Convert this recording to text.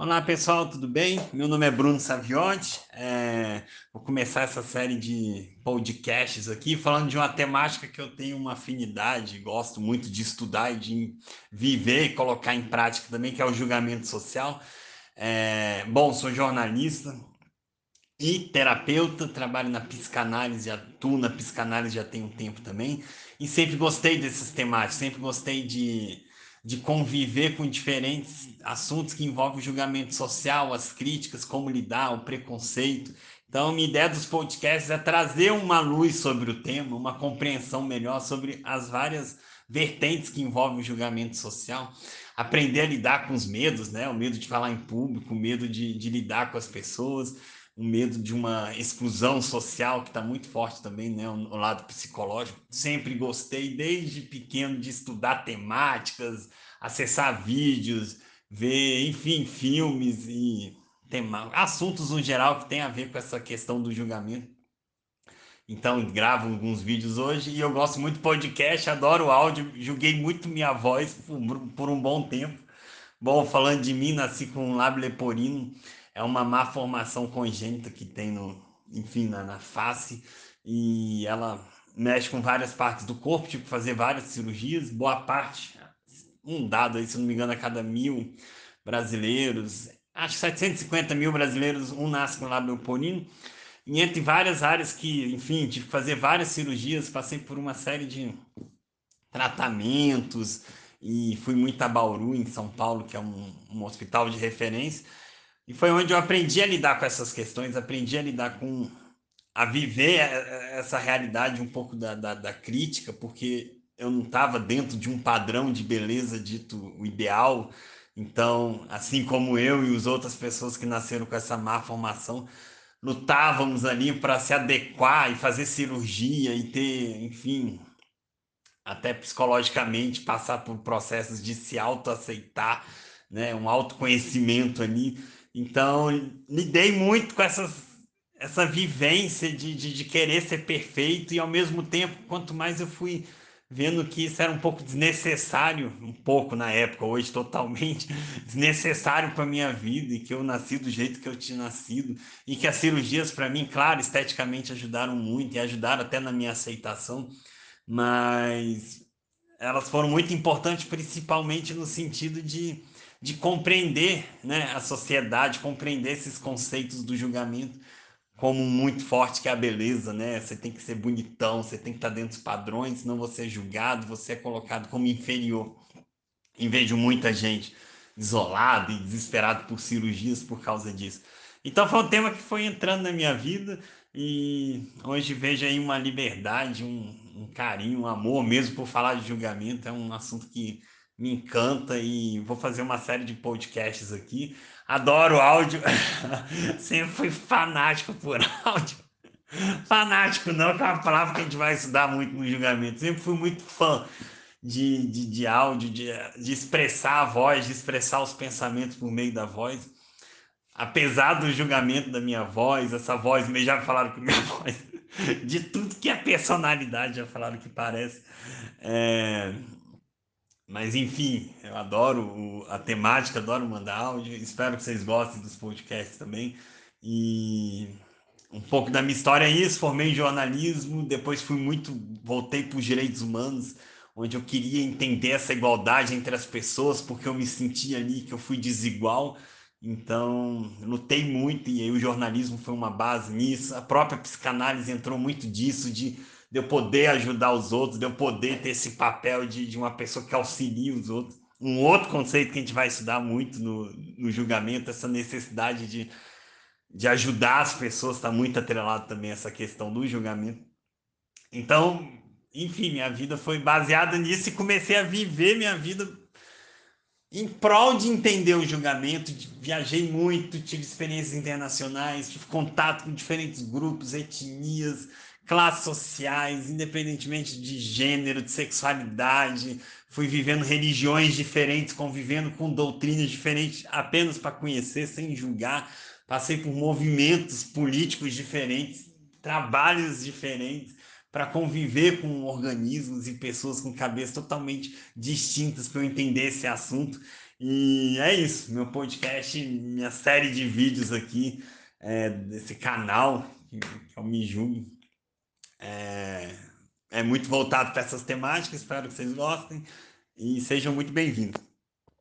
Olá pessoal, tudo bem? Meu nome é Bruno Saviotti. É... Vou começar essa série de podcasts aqui falando de uma temática que eu tenho uma afinidade, gosto muito de estudar e de viver e colocar em prática também, que é o julgamento social. É... Bom, sou jornalista e terapeuta, trabalho na psicanálise, atuo na psicanálise já tem um tempo também, e sempre gostei desses temáticos, sempre gostei de de conviver com diferentes assuntos que envolvem o julgamento social, as críticas, como lidar, o preconceito. Então, minha ideia dos podcasts é trazer uma luz sobre o tema, uma compreensão melhor sobre as várias vertentes que envolvem o julgamento social, aprender a lidar com os medos, né? O medo de falar em público, o medo de, de lidar com as pessoas, o medo de uma exclusão social que está muito forte também, né? O, lado psicológico. Sempre gostei, desde pequeno, de estudar temáticas, acessar vídeos, ver, enfim, filmes e tema, assuntos no geral que tem a ver com essa questão do julgamento. Então, gravo alguns vídeos hoje e eu gosto muito do podcast, adoro áudio, julguei muito minha voz por, por um bom tempo. Bom, falando de mim, nasci com um lábio leporino, é uma má formação congênita que tem no, enfim, na, na face e ela mexe com várias partes do corpo, tipo fazer várias cirurgias, boa parte, um dado aí, se não me engano, a cada mil brasileiros, acho que 750 mil brasileiros, um nasce com lábio leporino, e entre várias áreas que, enfim, tive que fazer várias cirurgias, passei por uma série de tratamentos, e fui muito a Bauru, em São Paulo, que é um, um hospital de referência, e foi onde eu aprendi a lidar com essas questões, aprendi a lidar com. a viver essa realidade um pouco da, da, da crítica, porque eu não estava dentro de um padrão de beleza dito o ideal. Então, assim como eu e as outras pessoas que nasceram com essa má formação, lutávamos ali para se adequar e fazer cirurgia e ter, enfim, até psicologicamente passar por processos de se autoaceitar, né, um autoconhecimento ali. Então, lidei muito com essas, essa vivência de, de, de, querer ser perfeito e, ao mesmo tempo, quanto mais eu fui vendo que isso era um pouco desnecessário, um pouco na época, hoje totalmente desnecessário para minha vida e que eu nasci do jeito que eu tinha nascido e que as cirurgias para mim, claro, esteticamente ajudaram muito e ajudaram até na minha aceitação, mas elas foram muito importantes principalmente no sentido de de compreender né, a sociedade, compreender esses conceitos do julgamento como muito forte que é a beleza, né? Você tem que ser bonitão, você tem que estar dentro dos padrões, senão você é julgado, você é colocado como inferior. Vez de muita gente isolada e desesperado por cirurgias por causa disso. Então foi um tema que foi entrando na minha vida e hoje vejo aí uma liberdade, um, um carinho, um amor mesmo por falar de julgamento. É um assunto que me encanta e vou fazer uma série de podcasts aqui. Adoro áudio, sempre fui fanático por áudio. Fanático não, que é uma palavra que a gente vai estudar muito no julgamento. Sempre fui muito fã de, de, de áudio, de, de expressar a voz, de expressar os pensamentos por meio da voz. Apesar do julgamento da minha voz, essa voz, já falaram que minha voz, de tudo que é personalidade, já falaram que parece. É, mas enfim, eu adoro a temática, adoro mandar áudio. Espero que vocês gostem dos podcasts também. E um pouco da minha história é isso. Formei em jornalismo, depois fui muito, voltei para os direitos humanos, onde eu queria entender essa igualdade entre as pessoas, porque eu me sentia ali que eu fui desigual. Então, lutei muito e aí o jornalismo foi uma base nisso. A própria psicanálise entrou muito disso, de de eu poder ajudar os outros, de eu poder ter esse papel de, de uma pessoa que auxilia os outros. Um outro conceito que a gente vai estudar muito no, no julgamento, essa necessidade de, de ajudar as pessoas, está muito atrelado também essa questão do julgamento. Então, enfim, minha vida foi baseada nisso e comecei a viver minha vida em prol de entender o julgamento. Viajei muito, tive experiências internacionais, tive contato com diferentes grupos, etnias, classes sociais, independentemente de gênero, de sexualidade, fui vivendo religiões diferentes, convivendo com doutrinas diferentes, apenas para conhecer, sem julgar. Passei por movimentos políticos diferentes, trabalhos diferentes, para conviver com organismos e pessoas com cabeças totalmente distintas para eu entender esse assunto. E é isso, meu podcast, minha série de vídeos aqui, é, desse canal, que, que eu me julgo, é, é muito voltado para essas temáticas. Espero que vocês gostem e sejam muito bem-vindos.